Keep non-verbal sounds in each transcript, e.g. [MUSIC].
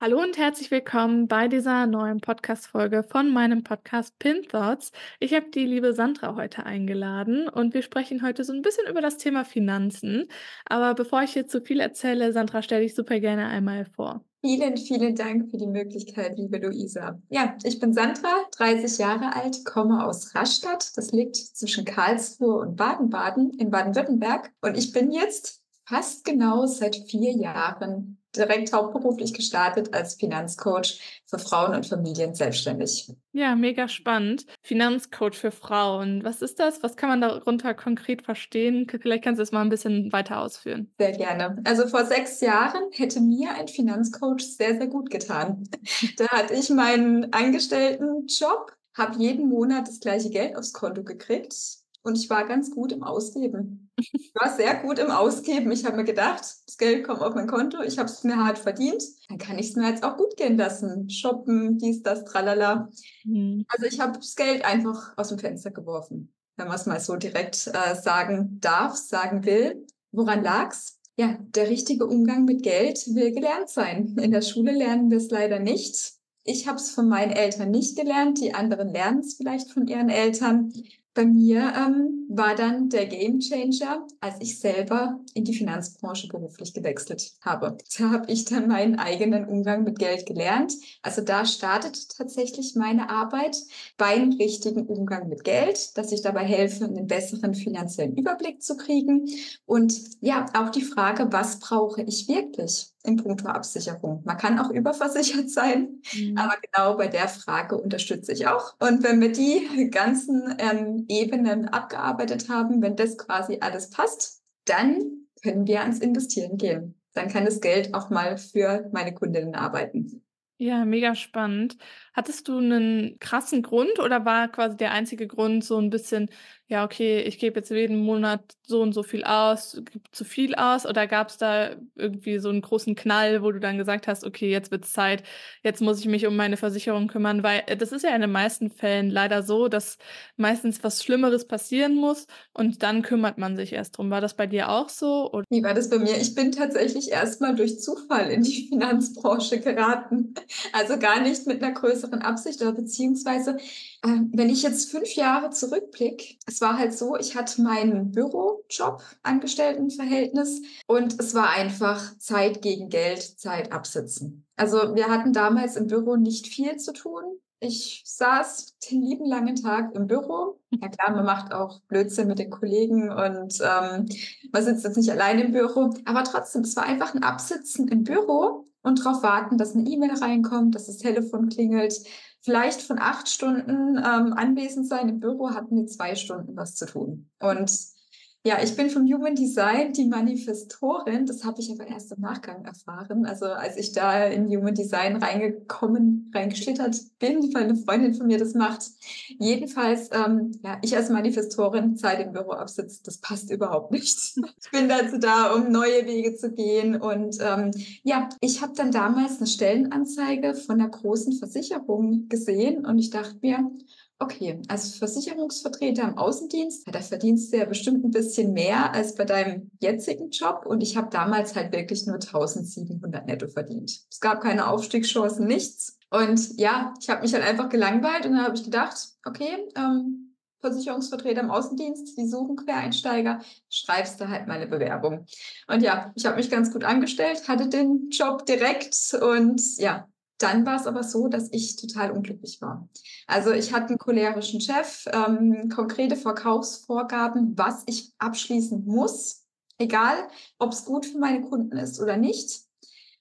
Hallo und herzlich willkommen bei dieser neuen Podcast-Folge von meinem Podcast Pin Thoughts. Ich habe die liebe Sandra heute eingeladen und wir sprechen heute so ein bisschen über das Thema Finanzen. Aber bevor ich hier zu viel erzähle, Sandra, stelle ich super gerne einmal vor. Vielen, vielen Dank für die Möglichkeit, liebe Luisa. Ja, ich bin Sandra, 30 Jahre alt, komme aus Rastatt. Das liegt zwischen Karlsruhe und Baden-Baden in Baden-Württemberg. Und ich bin jetzt fast genau seit vier Jahren direkt hauptberuflich gestartet als Finanzcoach für Frauen und Familien selbstständig. Ja, mega spannend. Finanzcoach für Frauen. Was ist das? Was kann man darunter konkret verstehen? Vielleicht kannst du es mal ein bisschen weiter ausführen. Sehr gerne. Also vor sechs Jahren hätte mir ein Finanzcoach sehr, sehr gut getan. da hatte ich meinen Angestelltenjob, habe jeden Monat das gleiche Geld aufs Konto gekriegt und ich war ganz gut im Ausgeben. Ich war sehr gut im Ausgeben. Ich habe mir gedacht, das Geld kommt auf mein Konto, ich habe es mir hart verdient, dann kann ich es mir jetzt auch gut gehen lassen. Shoppen, dies, das, tralala. Mhm. Also ich habe das Geld einfach aus dem Fenster geworfen, wenn man es mal so direkt äh, sagen darf, sagen will. Woran lag's? Ja, der richtige Umgang mit Geld will gelernt sein. In der Schule lernen wir es leider nicht. Ich habe es von meinen Eltern nicht gelernt, die anderen lernen es vielleicht von ihren Eltern. Bei mir ähm, war dann der Game Changer, als ich selber in die Finanzbranche beruflich gewechselt habe. Da habe ich dann meinen eigenen Umgang mit Geld gelernt. Also da startet tatsächlich meine Arbeit beim richtigen Umgang mit Geld, dass ich dabei helfe, einen besseren finanziellen Überblick zu kriegen. Und ja, auch die Frage, was brauche ich wirklich? In puncto Absicherung. Man kann auch überversichert [LAUGHS] sein, mhm. aber genau bei der Frage unterstütze ich auch. Und wenn wir die ganzen ähm, Ebenen abgearbeitet haben, wenn das quasi alles passt, dann können wir ans Investieren gehen. Dann kann das Geld auch mal für meine Kundinnen arbeiten. Ja, mega spannend. Hattest du einen krassen Grund oder war quasi der einzige Grund so ein bisschen, ja, okay, ich gebe jetzt jeden Monat so und so viel aus, gebe zu viel aus? Oder gab es da irgendwie so einen großen Knall, wo du dann gesagt hast, okay, jetzt wird es Zeit, jetzt muss ich mich um meine Versicherung kümmern? Weil äh, das ist ja in den meisten Fällen leider so, dass meistens was Schlimmeres passieren muss und dann kümmert man sich erst drum. War das bei dir auch so? Oder? Wie war das bei mir? Ich bin tatsächlich erstmal durch Zufall in die [LAUGHS] Finanzbranche geraten. Also gar nicht mit einer größeren besseren Absicht oder beziehungsweise, äh, wenn ich jetzt fünf Jahre zurückblicke, es war halt so, ich hatte meinen Bürojob, Angestelltenverhältnis und es war einfach Zeit gegen Geld, Zeit absitzen. Also wir hatten damals im Büro nicht viel zu tun. Ich saß den lieben langen Tag im Büro. Ja klar, man macht auch Blödsinn mit den Kollegen und ähm, man sitzt jetzt nicht allein im Büro. Aber trotzdem, es war einfach ein Absitzen im Büro und darauf warten, dass eine E-Mail reinkommt, dass das Telefon klingelt. Vielleicht von acht Stunden ähm, anwesend sein im Büro hatten wir zwei Stunden was zu tun. Und ja, ich bin vom Human Design die Manifestorin. Das habe ich aber erst im Nachgang erfahren. Also als ich da in Human Design reingekommen, reingeschlittert bin, weil eine Freundin von mir das macht. Jedenfalls, ähm, ja, ich als Manifestorin Zeit im Büro absitze, das passt überhaupt nicht. [LAUGHS] Ich bin dazu da, um neue Wege zu gehen. Und ähm, ja, ich habe dann damals eine Stellenanzeige von einer großen Versicherung gesehen und ich dachte mir, Okay, als Versicherungsvertreter im Außendienst, da verdienst du ja bestimmt ein bisschen mehr als bei deinem jetzigen Job. Und ich habe damals halt wirklich nur 1700 netto verdient. Es gab keine Aufstiegschancen, nichts. Und ja, ich habe mich halt einfach gelangweilt und dann habe ich gedacht, okay, ähm, Versicherungsvertreter im Außendienst, die suchen Quereinsteiger, schreibst du halt meine Bewerbung. Und ja, ich habe mich ganz gut angestellt, hatte den Job direkt und ja, dann war es aber so, dass ich total unglücklich war. Also ich hatte einen cholerischen Chef, ähm, konkrete Verkaufsvorgaben, was ich abschließen muss. Egal, ob es gut für meine Kunden ist oder nicht.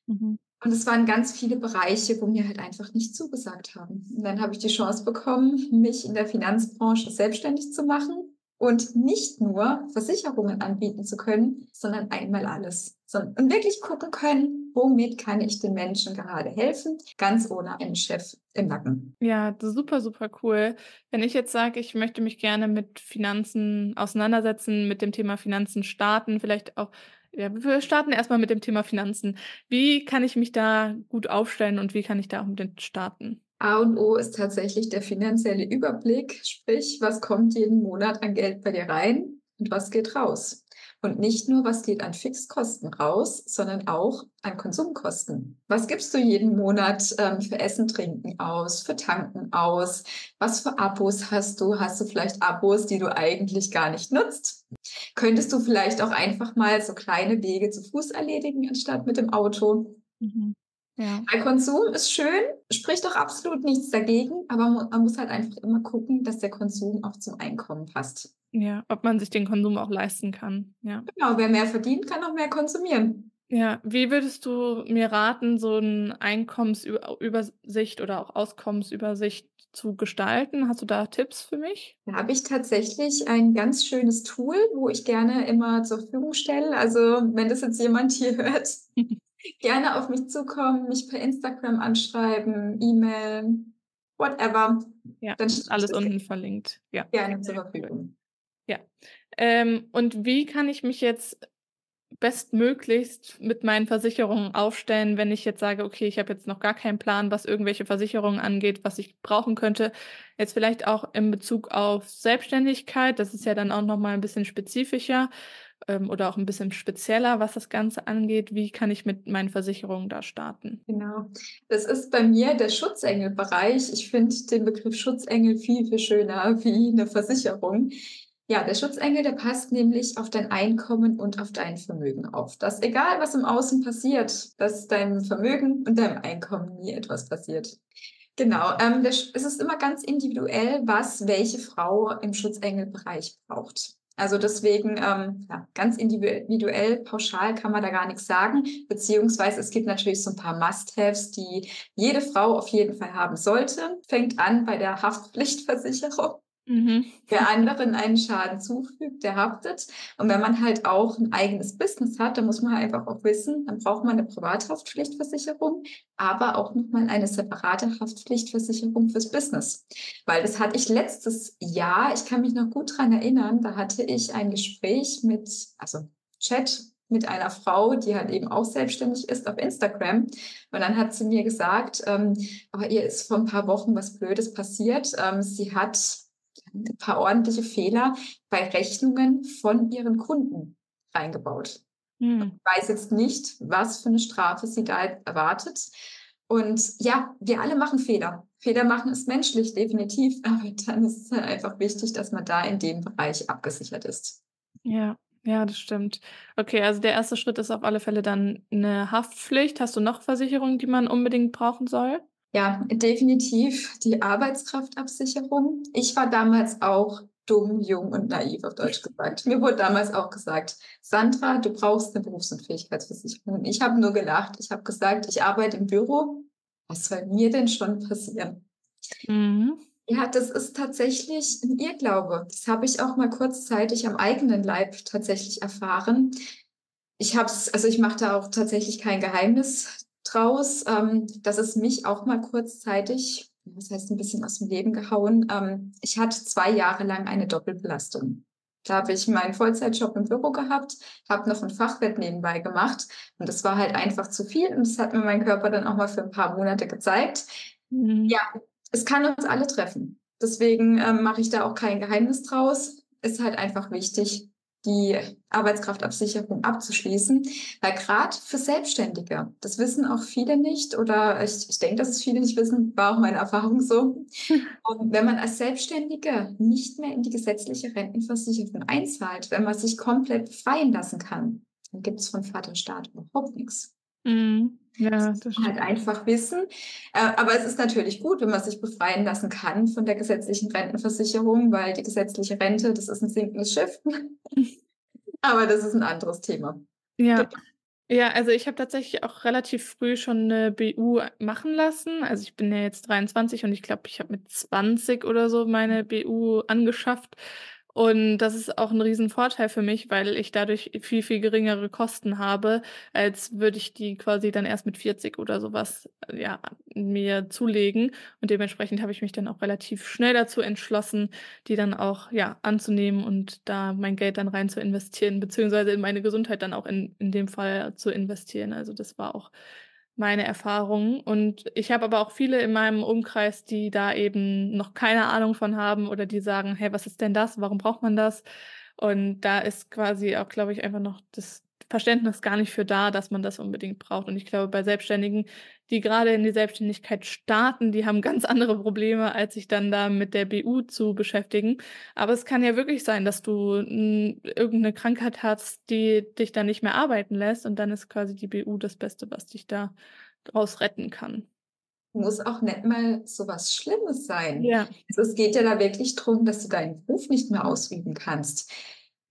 Mhm. Und es waren ganz viele Bereiche, wo mir halt einfach nicht zugesagt haben. Und dann habe ich die Chance bekommen, mich in der Finanzbranche selbstständig zu machen und nicht nur Versicherungen anbieten zu können, sondern einmal alles. Und wirklich gucken können, womit kann ich den Menschen gerade helfen, ganz ohne einen Chef im Nacken. Ja, super, super cool. Wenn ich jetzt sage, ich möchte mich gerne mit Finanzen auseinandersetzen, mit dem Thema Finanzen starten, vielleicht auch ja, wir starten erstmal mit dem Thema Finanzen. Wie kann ich mich da gut aufstellen und wie kann ich da auch mit den starten? A und O ist tatsächlich der finanzielle Überblick, sprich, was kommt jeden Monat an Geld bei dir rein und was geht raus. Und nicht nur, was geht an Fixkosten raus, sondern auch an Konsumkosten. Was gibst du jeden Monat ähm, für Essen, Trinken aus, für Tanken aus? Was für Abos hast du? Hast du vielleicht Abos, die du eigentlich gar nicht nutzt? Könntest du vielleicht auch einfach mal so kleine Wege zu Fuß erledigen, anstatt mit dem Auto? Mhm. Ja. Weil Konsum ist schön, spricht doch absolut nichts dagegen, aber man muss halt einfach immer gucken, dass der Konsum auch zum Einkommen passt. Ja, ob man sich den Konsum auch leisten kann. Ja. Genau, wer mehr verdient, kann auch mehr konsumieren. Ja, wie würdest du mir raten, so eine Einkommensübersicht oder auch Auskommensübersicht zu gestalten? Hast du da Tipps für mich? Da habe ich tatsächlich ein ganz schönes Tool, wo ich gerne immer zur Verfügung stelle. Also wenn das jetzt jemand hier hört, [LAUGHS] gerne auf mich zukommen, mich per Instagram anschreiben, E-Mail, whatever. Ja, Dann alles unten verlinkt. Ja. Gerne zur Verfügung. Ja. Ähm, und wie kann ich mich jetzt bestmöglichst mit meinen Versicherungen aufstellen, wenn ich jetzt sage, okay, ich habe jetzt noch gar keinen Plan, was irgendwelche Versicherungen angeht, was ich brauchen könnte. Jetzt vielleicht auch in Bezug auf Selbstständigkeit, das ist ja dann auch noch mal ein bisschen spezifischer ähm, oder auch ein bisschen spezieller, was das Ganze angeht. Wie kann ich mit meinen Versicherungen da starten? Genau. Das ist bei mir der Schutzengelbereich. Ich finde den Begriff Schutzengel viel, viel schöner wie eine Versicherung. Ja, der Schutzengel, der passt nämlich auf dein Einkommen und auf dein Vermögen auf. Dass egal, was im Außen passiert, dass deinem Vermögen und deinem Einkommen nie etwas passiert. Genau, ähm, es ist immer ganz individuell, was welche Frau im Schutzengelbereich braucht. Also deswegen ähm, ja, ganz individuell, pauschal kann man da gar nichts sagen. Beziehungsweise es gibt natürlich so ein paar Must-Haves, die jede Frau auf jeden Fall haben sollte. Fängt an bei der Haftpflichtversicherung. Mhm. Wer anderen einen Schaden zufügt, der haftet. Und wenn man halt auch ein eigenes Business hat, dann muss man halt einfach auch wissen, dann braucht man eine Privathaftpflichtversicherung, aber auch nochmal eine separate Haftpflichtversicherung fürs Business. Weil das hatte ich letztes Jahr, ich kann mich noch gut dran erinnern, da hatte ich ein Gespräch mit, also Chat mit einer Frau, die halt eben auch selbstständig ist auf Instagram. Und dann hat sie mir gesagt, ähm, aber ihr ist vor ein paar Wochen was Blödes passiert. Ähm, sie hat ein paar ordentliche Fehler bei Rechnungen von ihren Kunden reingebaut. Hm. Ich weiß jetzt nicht, was für eine Strafe sie da erwartet. Und ja, wir alle machen Fehler. Fehler machen ist menschlich, definitiv. [LAUGHS] Aber dann ist es halt einfach wichtig, dass man da in dem Bereich abgesichert ist. Ja, ja, das stimmt. Okay, also der erste Schritt ist auf alle Fälle dann eine Haftpflicht. Hast du noch Versicherungen, die man unbedingt brauchen soll? Ja, definitiv die Arbeitskraftabsicherung. Ich war damals auch dumm, jung und naiv, auf Deutsch gesagt. Mir wurde damals auch gesagt, Sandra, du brauchst eine Berufsunfähigkeitsversicherung. Ich habe nur gelacht. Ich habe gesagt, ich arbeite im Büro. Was soll mir denn schon passieren? Mhm. Ja, das ist tatsächlich ein Irrglaube. Das habe ich auch mal kurzzeitig am eigenen Leib tatsächlich erfahren. Ich habe es, also ich mache da auch tatsächlich kein Geheimnis draus, ähm, dass es mich auch mal kurzzeitig, das heißt ein bisschen aus dem Leben gehauen, ähm, ich hatte zwei Jahre lang eine Doppelbelastung. Da habe ich meinen Vollzeitjob im Büro gehabt, habe noch ein Fachwirt nebenbei gemacht und das war halt einfach zu viel und das hat mir mein Körper dann auch mal für ein paar Monate gezeigt. Mhm. Ja, es kann uns alle treffen. Deswegen ähm, mache ich da auch kein Geheimnis draus. Ist halt einfach wichtig, die Arbeitskraftabsicherung abzuschließen. Weil gerade für Selbstständige, das wissen auch viele nicht oder ich, ich denke, dass es viele nicht wissen, war auch meine Erfahrung so. [LAUGHS] Und wenn man als Selbstständige nicht mehr in die gesetzliche Rentenversicherung einzahlt, wenn man sich komplett befreien lassen kann, dann gibt es von Vaterstaat überhaupt nichts. Mhm. Ja, das, das halt einfach wissen. Äh, aber es ist natürlich gut, wenn man sich befreien lassen kann von der gesetzlichen Rentenversicherung, weil die gesetzliche Rente, das ist ein sinkendes Schiff. [LAUGHS] Aber das ist ein anderes Thema. Ja. Ja, also ich habe tatsächlich auch relativ früh schon eine BU machen lassen. Also ich bin ja jetzt 23 und ich glaube, ich habe mit 20 oder so meine BU angeschafft. Und das ist auch ein Riesenvorteil für mich, weil ich dadurch viel, viel geringere Kosten habe, als würde ich die quasi dann erst mit 40 oder sowas ja, mir zulegen. Und dementsprechend habe ich mich dann auch relativ schnell dazu entschlossen, die dann auch ja, anzunehmen und da mein Geld dann rein zu investieren, beziehungsweise in meine Gesundheit dann auch in, in dem Fall zu investieren. Also das war auch meine Erfahrungen. Und ich habe aber auch viele in meinem Umkreis, die da eben noch keine Ahnung von haben oder die sagen, hey, was ist denn das? Warum braucht man das? Und da ist quasi auch, glaube ich, einfach noch das Verständnis gar nicht für da, dass man das unbedingt braucht. Und ich glaube, bei Selbstständigen, die gerade in die Selbstständigkeit starten, die haben ganz andere Probleme, als sich dann da mit der BU zu beschäftigen. Aber es kann ja wirklich sein, dass du irgendeine Krankheit hast, die dich dann nicht mehr arbeiten lässt. Und dann ist quasi die BU das Beste, was dich da draus retten kann. Muss auch nicht mal so was Schlimmes sein. Ja. Also es geht ja da wirklich darum, dass du deinen Beruf nicht mehr ausüben kannst.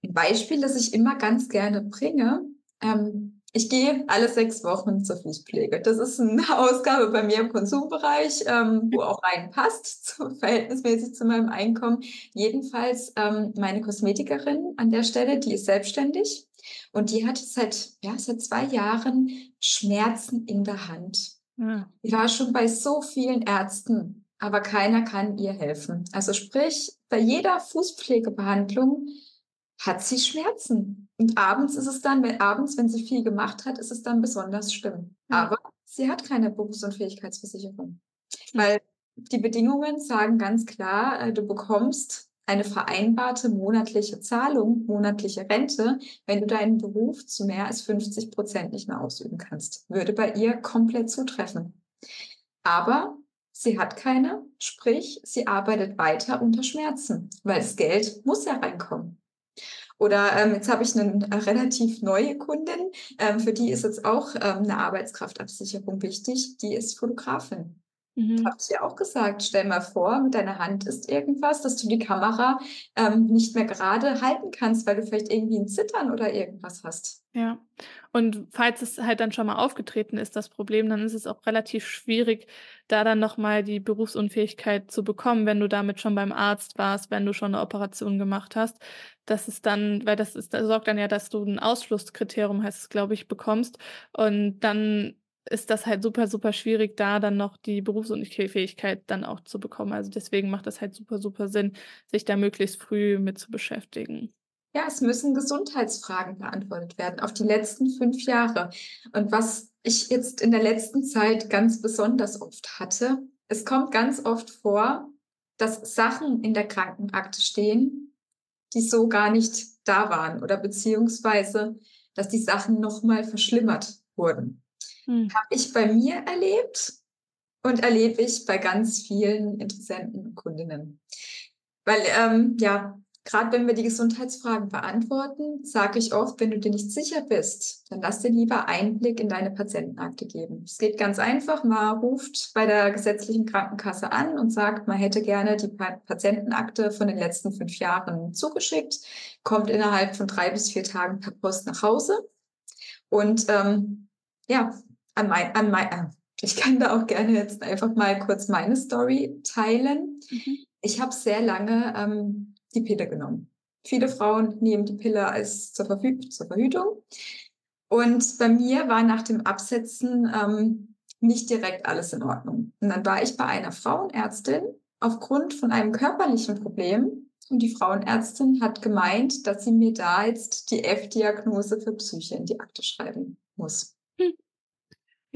Ein Beispiel, das ich immer ganz gerne bringe, ähm, ich gehe alle sechs Wochen zur Fußpflege. Das ist eine [LAUGHS] Ausgabe bei mir im Konsumbereich, ähm, wo auch reinpasst, [LAUGHS] zu, verhältnismäßig zu meinem Einkommen. Jedenfalls ähm, meine Kosmetikerin an der Stelle, die ist selbstständig und die hat seit, ja, seit zwei Jahren Schmerzen in der Hand. Ja. Die war schon bei so vielen Ärzten, aber keiner kann ihr helfen. Also sprich, bei jeder Fußpflegebehandlung hat sie Schmerzen. Und abends ist es dann, wenn abends, wenn sie viel gemacht hat, ist es dann besonders schlimm. Mhm. Aber sie hat keine Berufsunfähigkeitsversicherung. Mhm. Weil die Bedingungen sagen ganz klar, äh, du bekommst eine vereinbarte monatliche Zahlung, monatliche Rente, wenn du deinen Beruf zu mehr als 50 Prozent nicht mehr ausüben kannst. Würde bei ihr komplett zutreffen. Aber sie hat keine, sprich, sie arbeitet weiter unter Schmerzen, weil das Geld muss ja reinkommen. Oder ähm, jetzt habe ich eine relativ neue Kundin, ähm, für die ist jetzt auch ähm, eine Arbeitskraftabsicherung wichtig, die ist Fotografin. Mhm. Habe ich ja auch gesagt, stell mal vor, mit deiner Hand ist irgendwas, dass du die Kamera ähm, nicht mehr gerade halten kannst, weil du vielleicht irgendwie ein Zittern oder irgendwas hast. Ja, und falls es halt dann schon mal aufgetreten ist, das Problem, dann ist es auch relativ schwierig, da dann nochmal die Berufsunfähigkeit zu bekommen, wenn du damit schon beim Arzt warst, wenn du schon eine Operation gemacht hast. Das ist dann, weil das ist, das sorgt dann ja, dass du ein Ausschlusskriterium, heißt es, glaube ich, bekommst. Und dann ist das halt super, super schwierig, da dann noch die Berufsunfähigkeit dann auch zu bekommen. Also deswegen macht das halt super, super Sinn, sich da möglichst früh mit zu beschäftigen. Ja, es müssen Gesundheitsfragen beantwortet werden auf die letzten fünf Jahre. Und was ich jetzt in der letzten Zeit ganz besonders oft hatte, es kommt ganz oft vor, dass Sachen in der Krankenakte stehen, die so gar nicht da waren oder beziehungsweise, dass die Sachen nochmal verschlimmert wurden. Hm. Habe ich bei mir erlebt und erlebe ich bei ganz vielen Interessenten und Kundinnen. Weil, ähm, ja, gerade wenn wir die Gesundheitsfragen beantworten, sage ich oft, wenn du dir nicht sicher bist, dann lass dir lieber Einblick in deine Patientenakte geben. Es geht ganz einfach. Man ruft bei der gesetzlichen Krankenkasse an und sagt, man hätte gerne die Patientenakte von den letzten fünf Jahren zugeschickt, kommt innerhalb von drei bis vier Tagen per Post nach Hause. Und ähm, ja, an mein, an mein, äh, ich kann da auch gerne jetzt einfach mal kurz meine Story teilen. Mhm. Ich habe sehr lange ähm, die Pille genommen. Viele Frauen nehmen die Pille als zur, Verhü zur Verhütung. Und bei mir war nach dem Absetzen ähm, nicht direkt alles in Ordnung. Und dann war ich bei einer Frauenärztin aufgrund von einem körperlichen Problem. Und die Frauenärztin hat gemeint, dass sie mir da jetzt die F-Diagnose für Psyche in die Akte schreiben muss.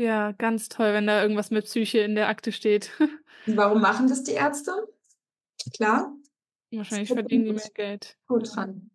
Ja, ganz toll, wenn da irgendwas mit Psyche in der Akte steht. [LAUGHS] Warum machen das die Ärzte? Klar. Wahrscheinlich verdienen die mehr Geld. Gut dran.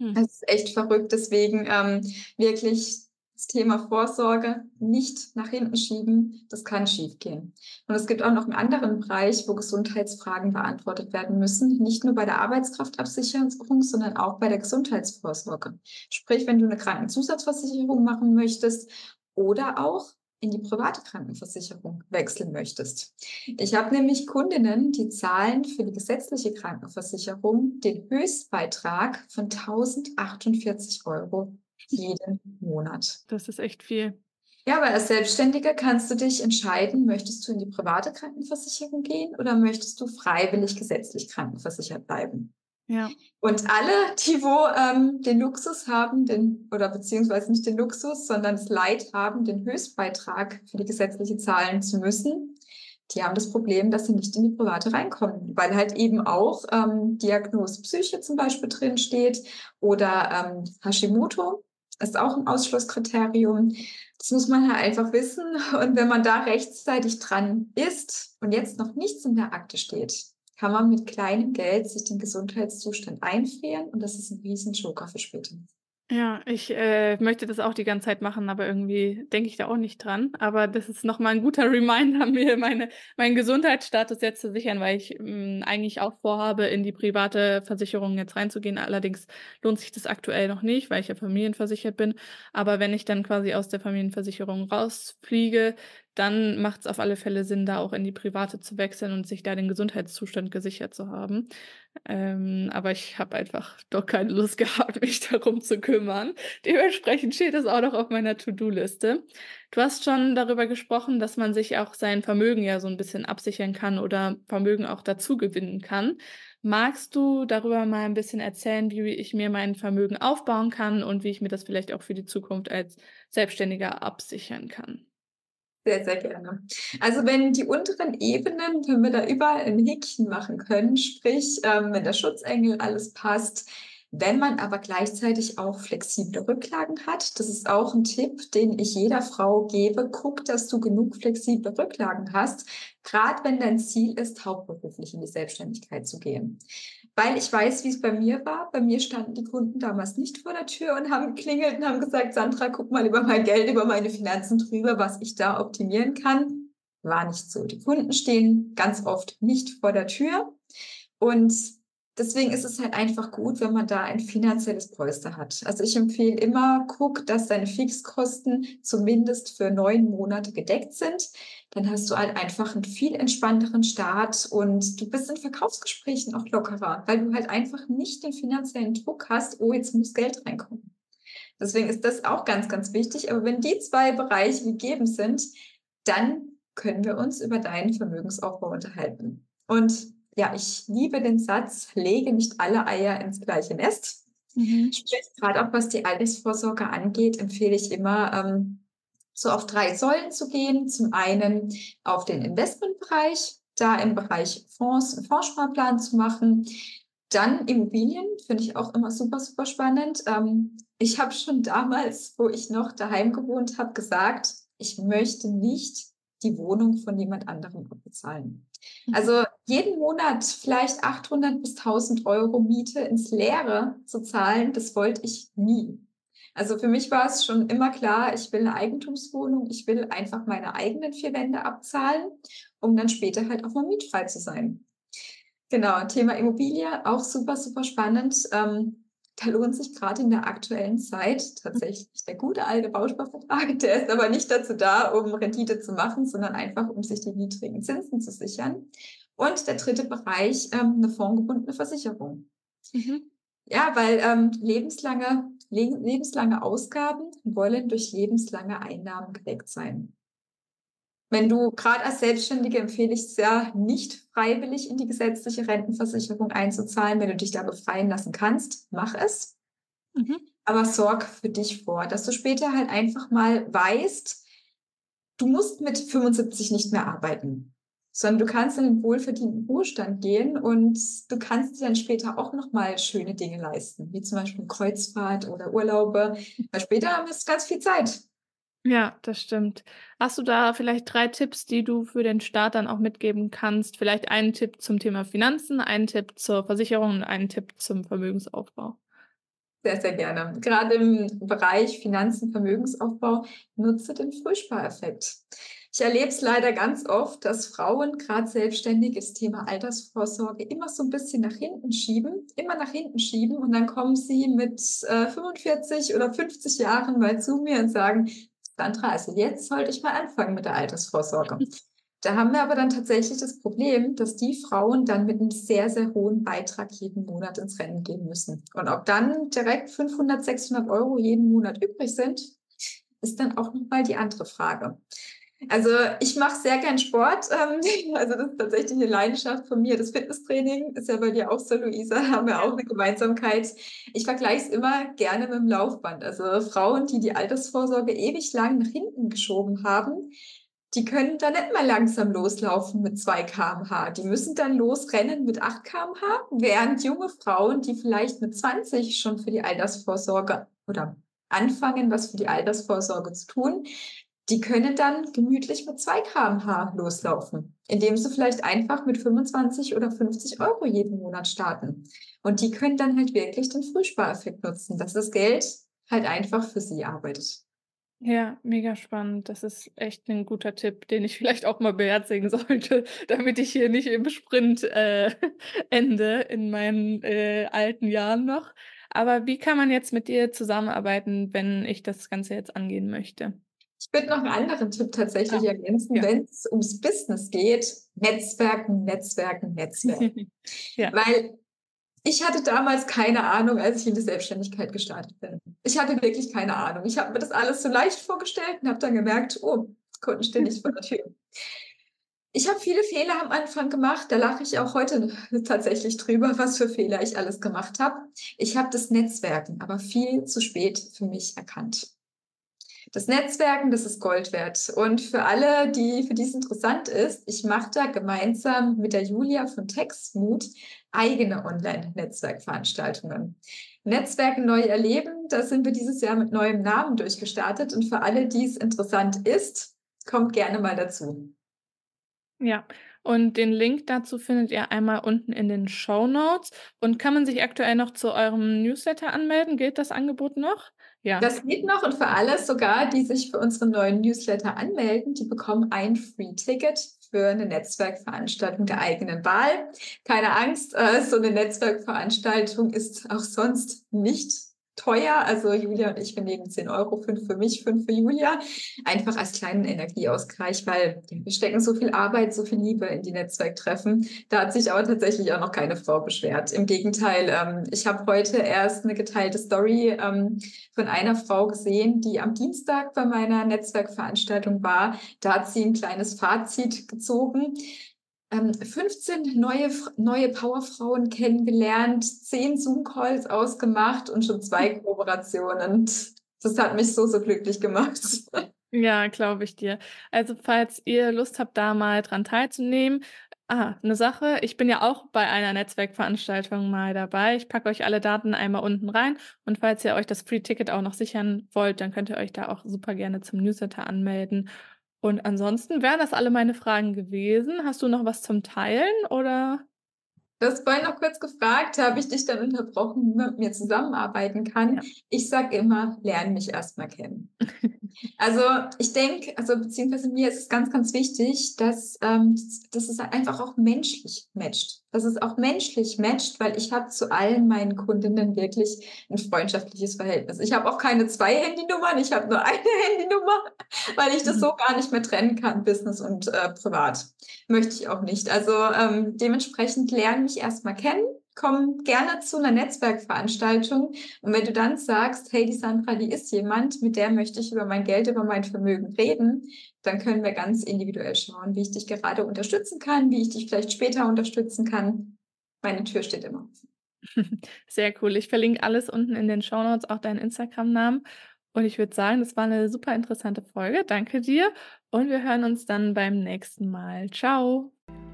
Hm. Das ist echt verrückt. Deswegen ähm, wirklich das Thema Vorsorge nicht nach hinten schieben, das kann schiefgehen. Und es gibt auch noch einen anderen Bereich, wo Gesundheitsfragen beantwortet werden müssen, nicht nur bei der Arbeitskraftabsicherung, sondern auch bei der Gesundheitsvorsorge. Sprich, wenn du eine Krankenzusatzversicherung machen möchtest oder auch in die private Krankenversicherung wechseln möchtest. Ich habe nämlich Kundinnen, die zahlen für die gesetzliche Krankenversicherung den Höchstbeitrag von 1048 Euro jeden Monat. Das ist echt viel. Ja, aber als Selbstständiger kannst du dich entscheiden, möchtest du in die private Krankenversicherung gehen oder möchtest du freiwillig gesetzlich krankenversichert bleiben? Ja. Und alle, die wo ähm, den Luxus haben, den, oder beziehungsweise nicht den Luxus, sondern das Leid haben, den Höchstbeitrag für die gesetzliche zahlen zu müssen, die haben das Problem, dass sie nicht in die private reinkommen, weil halt eben auch ähm, Diagnose Psyche zum Beispiel drin steht oder ähm, Hashimoto ist auch ein Ausschlusskriterium. Das muss man halt einfach wissen. Und wenn man da rechtzeitig dran ist und jetzt noch nichts in der Akte steht, kann man mit kleinem Geld sich den Gesundheitszustand einfrieren und das ist ein riesen Joker für später. Ja, ich äh, möchte das auch die ganze Zeit machen, aber irgendwie denke ich da auch nicht dran. Aber das ist nochmal ein guter [LAUGHS] Reminder, mir meine, meinen Gesundheitsstatus jetzt zu sichern, weil ich mh, hm, eigentlich auch vorhabe, in die private Versicherung jetzt reinzugehen. Allerdings lohnt sich das aktuell noch nicht, weil ich ja familienversichert bin. Aber wenn ich dann quasi aus der Familienversicherung rausfliege, dann macht es auf alle Fälle Sinn, da auch in die private zu wechseln und sich da den Gesundheitszustand gesichert zu haben. Ähm, aber ich habe einfach doch keine Lust [LAUGHS] gehabt, mich darum zu kümmern. Dementsprechend steht das auch noch auf meiner To-Do-Liste. Du hast schon darüber gesprochen, dass man sich auch sein Vermögen ja so ein bisschen absichern kann oder Vermögen auch dazu gewinnen kann. Magst du darüber mal ein bisschen erzählen, wie ich mir mein Vermögen aufbauen kann und wie ich mir das vielleicht auch für die Zukunft als Selbstständiger absichern kann? Sehr, sehr gerne. Also wenn die unteren Ebenen, wenn wir da überall ein Häkchen machen können, sprich, ähm, wenn der Schutzengel alles passt, wenn man aber gleichzeitig auch flexible Rücklagen hat, das ist auch ein Tipp, den ich jeder Frau gebe, guck, dass du genug flexible Rücklagen hast, gerade wenn dein Ziel ist, hauptberuflich in die Selbstständigkeit zu gehen weil ich weiß, wie es bei mir war. Bei mir standen die Kunden damals nicht vor der Tür und haben geklingelt und haben gesagt, Sandra, guck mal über mein Geld, über meine Finanzen drüber, was ich da optimieren kann. War nicht so. Die Kunden stehen ganz oft nicht vor der Tür und deswegen ist es halt einfach gut, wenn man da ein finanzielles Polster hat. Also ich empfehle immer, guck, dass deine Fixkosten zumindest für neun Monate gedeckt sind. Dann hast du halt einfach einen viel entspannteren Start und du bist in Verkaufsgesprächen auch lockerer, weil du halt einfach nicht den finanziellen Druck hast, oh, jetzt muss Geld reinkommen. Deswegen ist das auch ganz, ganz wichtig. Aber wenn die zwei Bereiche gegeben sind, dann können wir uns über deinen Vermögensaufbau unterhalten. Und ja, ich liebe den Satz, lege nicht alle Eier ins gleiche Nest. Mhm. Sprich, gerade auch was die Altersvorsorge angeht, empfehle ich immer, ähm, so auf drei Säulen zu gehen. Zum einen auf den Investmentbereich, da im Bereich Fonds, einen Fondssparplan zu machen. Dann Immobilien, finde ich auch immer super, super spannend. Ähm, ich habe schon damals, wo ich noch daheim gewohnt habe, gesagt, ich möchte nicht die Wohnung von jemand anderem abbezahlen. Mhm. Also jeden Monat vielleicht 800 bis 1000 Euro Miete ins Leere zu zahlen, das wollte ich nie. Also für mich war es schon immer klar, ich will eine Eigentumswohnung, ich will einfach meine eigenen vier Wände abzahlen, um dann später halt auch mal mietfrei zu sein. Genau, Thema Immobilie, auch super, super spannend. Ähm, da lohnt sich gerade in der aktuellen Zeit tatsächlich der gute alte Bausparvertrag. Der ist aber nicht dazu da, um Rendite zu machen, sondern einfach, um sich die niedrigen Zinsen zu sichern. Und der dritte Bereich, ähm, eine fondgebundene Versicherung. Mhm. Ja, weil ähm, lebenslange, le lebenslange Ausgaben wollen durch lebenslange Einnahmen gedeckt sein. Wenn du gerade als Selbstständige empfehle ich es ja nicht freiwillig in die gesetzliche Rentenversicherung einzuzahlen. Wenn du dich da befreien lassen kannst, mach es. Mhm. Aber sorg für dich vor, dass du später halt einfach mal weißt, du musst mit 75 nicht mehr arbeiten, sondern du kannst in den wohlverdienten Ruhestand gehen und du kannst dir dann später auch nochmal schöne Dinge leisten, wie zum Beispiel Kreuzfahrt oder Urlaube. Weil später haben wir ganz viel Zeit. Ja, das stimmt. Hast du da vielleicht drei Tipps, die du für den Start dann auch mitgeben kannst? Vielleicht einen Tipp zum Thema Finanzen, einen Tipp zur Versicherung und einen Tipp zum Vermögensaufbau. Sehr, sehr gerne. Gerade im Bereich Finanzen, Vermögensaufbau nutze den Frühspareffekt. Ich erlebe es leider ganz oft, dass Frauen, gerade selbstständig, das Thema Altersvorsorge immer so ein bisschen nach hinten schieben, immer nach hinten schieben und dann kommen sie mit äh, 45 oder 50 Jahren mal zu mir und sagen, Sandra, also jetzt sollte ich mal anfangen mit der Altersvorsorge. Da haben wir aber dann tatsächlich das Problem, dass die Frauen dann mit einem sehr, sehr hohen Beitrag jeden Monat ins Rennen gehen müssen. Und ob dann direkt 500, 600 Euro jeden Monat übrig sind, ist dann auch nochmal die andere Frage. Also ich mache sehr gern Sport. Ähm, [LAUGHS] also das ist tatsächlich eine Leidenschaft von mir. Das Fitnesstraining ist ja bei dir auch so, Luisa, [LAUGHS] haben wir auch eine Gemeinsamkeit. Ich vergleiche es immer gerne mit dem Laufband. Also Frauen, die die Altersvorsorge ewig lang nach hinten geschoben haben, die können dann nicht mal langsam loslaufen mit 2 kmh. Die müssen dann losrennen mit 8 kmh, während junge Frauen, die vielleicht mit 20 schon für die Altersvorsorge oder anfangen, was für die Altersvorsorge zu tun, die können dann gemütlich mit 2 kmh loslaufen, indem sie vielleicht einfach mit 25 oder 50 Euro jeden Monat starten. Und die können dann halt wirklich den Frühspareffekt nutzen, dass das Geld halt einfach für sie arbeitet. Ja, mega spannend. Das ist echt ein guter Tipp, den ich vielleicht auch mal beherzigen sollte, [LAUGHS] damit ich hier nicht im Sprint äh, [LAUGHS] ende in meinen äh, alten Jahren noch. Aber wie kann man jetzt mit dir zusammenarbeiten, wenn ich das Ganze jetzt angehen möchte? Ich würde noch einen anderen Tipp tatsächlich ah, ergänzen, ja. wenn es ums Business geht. Netzwerken, Netzwerken, Netzwerken. [LAUGHS] ja. Weil ich hatte damals keine Ahnung, als ich in die Selbstständigkeit gestartet bin. Ich hatte wirklich keine Ahnung. Ich habe mir das alles so leicht vorgestellt und habe dann gemerkt, oh, Kunden stehen nicht vor der Tür. Ich habe viele Fehler am Anfang gemacht. Da lache ich auch heute tatsächlich drüber, was für Fehler ich alles gemacht habe. Ich habe das Netzwerken aber viel zu spät für mich erkannt. Das Netzwerken, das ist Gold wert. Und für alle, die für dies interessant ist, ich mache da gemeinsam mit der Julia von Textmut eigene Online-Netzwerkveranstaltungen. Netzwerken neu erleben, da sind wir dieses Jahr mit neuem Namen durchgestartet. Und für alle, die es interessant ist, kommt gerne mal dazu. Ja, und den Link dazu findet ihr einmal unten in den Show Notes. Und kann man sich aktuell noch zu eurem Newsletter anmelden? Gilt das Angebot noch? Ja. Das geht noch und für alle sogar, die sich für unseren neuen Newsletter anmelden, die bekommen ein Free-Ticket für eine Netzwerkveranstaltung der eigenen Wahl. Keine Angst, äh, so eine Netzwerkveranstaltung ist auch sonst nicht teuer. Also Julia und ich, nehmen 10 Euro, 5 für mich, 5 für Julia. Einfach als kleinen Energieausgleich, weil wir stecken so viel Arbeit, so viel Liebe in die Netzwerktreffen. Da hat sich aber tatsächlich auch noch keine Frau beschwert. Im Gegenteil, ähm, ich habe heute erst eine geteilte Story ähm, von einer Frau gesehen, die am Dienstag bei meiner Netzwerkveranstaltung war. Da hat sie ein kleines Fazit gezogen. 15 ähm, neue, neue Powerfrauen kennengelernt, 10 Zoom-Calls ausgemacht und schon zwei [LAUGHS] Kooperationen. Das hat mich so, so glücklich gemacht. Ja, glaube ich dir. Also, falls ihr Lust habt, da mal dran teilzunehmen, ah, eine Sache, ich bin ja auch bei einer Netzwerkveranstaltung mal dabei. Ich packe euch alle Daten einmal unten rein und falls ihr euch das Free-Ticket auch noch sichern wollt, dann könnt ihr euch da auch super gerne zum Newsletter anmelden und ansonsten wären das alle meine Fragen gewesen. Hast du noch was zum Teilen oder? Du hast vorhin noch kurz gefragt, habe ich dich dann unterbrochen, wie man mit mir zusammenarbeiten kann. Ja. Ich sage immer, lerne mich erstmal kennen. [LAUGHS] also ich denke, also beziehungsweise mir ist es ganz, ganz wichtig, dass, ähm, dass es einfach auch menschlich matcht. Dass es auch menschlich matcht, weil ich habe zu allen meinen Kundinnen wirklich ein freundschaftliches Verhältnis. Ich habe auch keine zwei Handynummern, ich habe nur eine [LAUGHS] Handynummer, weil ich das mhm. so gar nicht mehr trennen kann, Business und äh, Privat. Möchte ich auch nicht. Also ähm, dementsprechend lernen mich erstmal kennen, komm gerne zu einer Netzwerkveranstaltung. Und wenn du dann sagst, hey, die Sandra, die ist jemand, mit der möchte ich über mein Geld, über mein Vermögen reden, dann können wir ganz individuell schauen, wie ich dich gerade unterstützen kann, wie ich dich vielleicht später unterstützen kann. Meine Tür steht immer offen. [LAUGHS] Sehr cool. Ich verlinke alles unten in den Show Notes, auch deinen Instagram-Namen. Und ich würde sagen, das war eine super interessante Folge. Danke dir. Und wir hören uns dann beim nächsten Mal. Ciao.